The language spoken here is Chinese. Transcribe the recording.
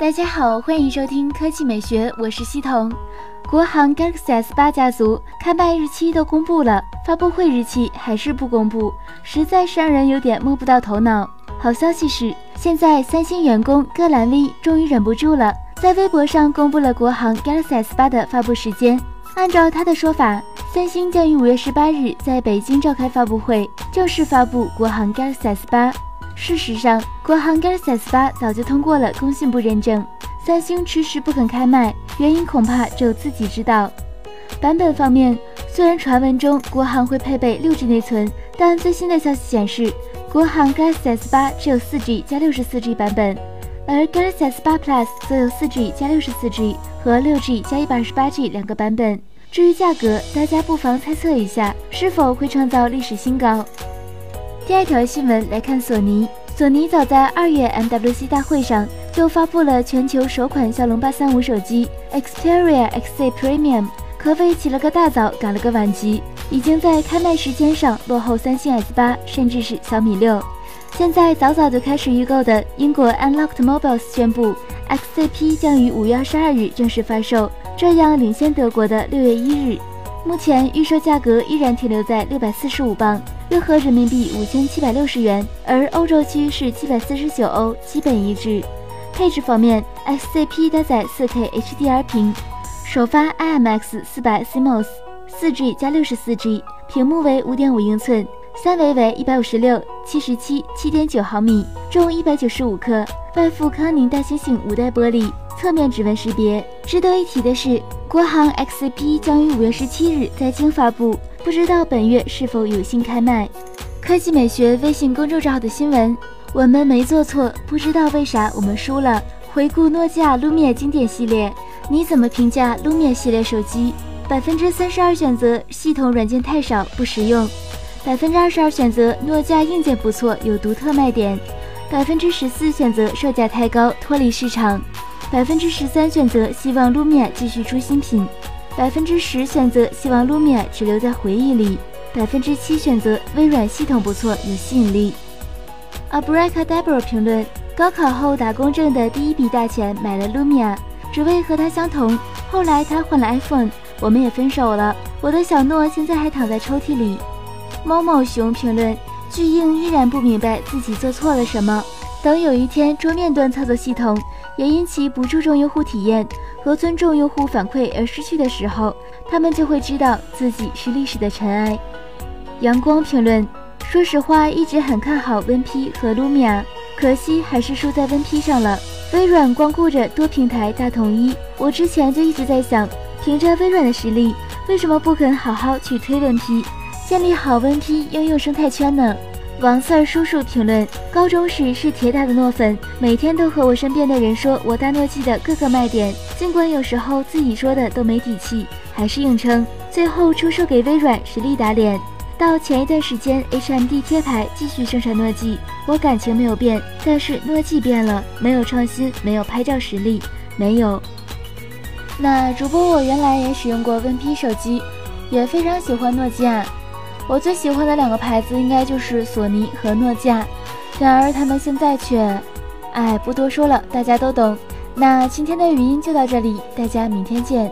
大家好，欢迎收听科技美学，我是西彤。国行 Galaxy S8 家族开卖日期都公布了，发布会日期还是不公布，实在是让人有点摸不到头脑。好消息是，现在三星员工戈兰威终于忍不住了，在微博上公布了国行 Galaxy S8 的发布时间。按照他的说法，三星将于五月十八日在北京召开发布会，正式发布国行 Galaxy S8。事实上，国行 Galaxy S8 早就通过了工信部认证，三星迟迟不肯开卖，原因恐怕只有自己知道。版本方面，虽然传闻中国行会配备六 G 内存，但最新的消息显示，国行 Galaxy S8 只有四 G 加六十四 G 版本，而 Galaxy S8 Plus 则有四 G 加六十四 G 和六 G 加一百二十八 G 两个版本。至于价格，大家不妨猜测一下，是否会创造历史新高？第二条新闻来看，索尼。索尼早在二月 MWC 大会上就发布了全球首款骁龙八三五手机 Xperia XZ Premium，可谓起了个大早，赶了个晚集，已经在开卖时间上落后三星 S 八，甚至是小米六。现在早早就开始预购的英国 Unlocked Mobiles 宣布，XZP 将于五月二十二日正式发售。这样领先德国的六月一日，目前预售价格依然停留在六百四十五磅，约合人民币五千七百六十元，而欧洲区是七百四十九欧，基本一致。配置方面，S C P 搭载四 K HDR 屏，首发 IMX 四百 CMOS，四 G 加六十四 G，屏幕为五点五英寸，三维为一百五十六、七十七、七点九毫米，重一百九十五克，外附康宁大猩猩五代玻璃。侧面指纹识别。值得一提的是，国行 X P 将于五月十七日在京发布，不知道本月是否有幸开卖。科技美学微信公众号的新闻，我们没做错，不知道为啥我们输了。回顾诺基亚 Lumia 经典系列，你怎么评价 Lumia 系列手机？百分之三十二选择系统软件太少不实用，百分之二十二选择诺基亚硬件不错有独特卖点，百分之十四选择售价太高脱离市场。百分之十三选择希望 Lumia 继续出新品，百分之十选择希望 Lumia 只留在回忆里，百分之七选择微软系统不错有吸引力。Abracadabra 评论：高考后打工挣的第一笔大钱买了 Lumia，只为和他相同。后来他换了 iPhone，我们也分手了。我的小诺现在还躺在抽屉里。猫猫熊评论：巨婴依然不明白自己做错了什么，等有一天桌面端操作系统。也因其不注重用户体验和尊重用户反馈而失去的时候，他们就会知道自己是历史的尘埃。阳光评论：说实话，一直很看好 WinP 和 Lumia，可惜还是输在 WinP 上了。微软光顾着多平台大统一，我之前就一直在想，凭着微软的实力，为什么不肯好好去推 WinP，建立好 WinP 应用生态圈呢？王四儿叔叔评论：高中时是铁打的诺粉，每天都和我身边的人说我大诺基的各个卖点，尽管有时候自己说的都没底气，还是硬撑。最后出售给微软，实力打脸。到前一段时间，HMD 贴牌继续生产诺基，我感情没有变，但是诺基变了，没有创新，没有拍照实力，没有。那主播我原来也使用过 WinP 手机，也非常喜欢诺基亚。我最喜欢的两个牌子应该就是索尼和诺基亚，然而他们现在却……哎，不多说了，大家都懂。那今天的语音就到这里，大家明天见。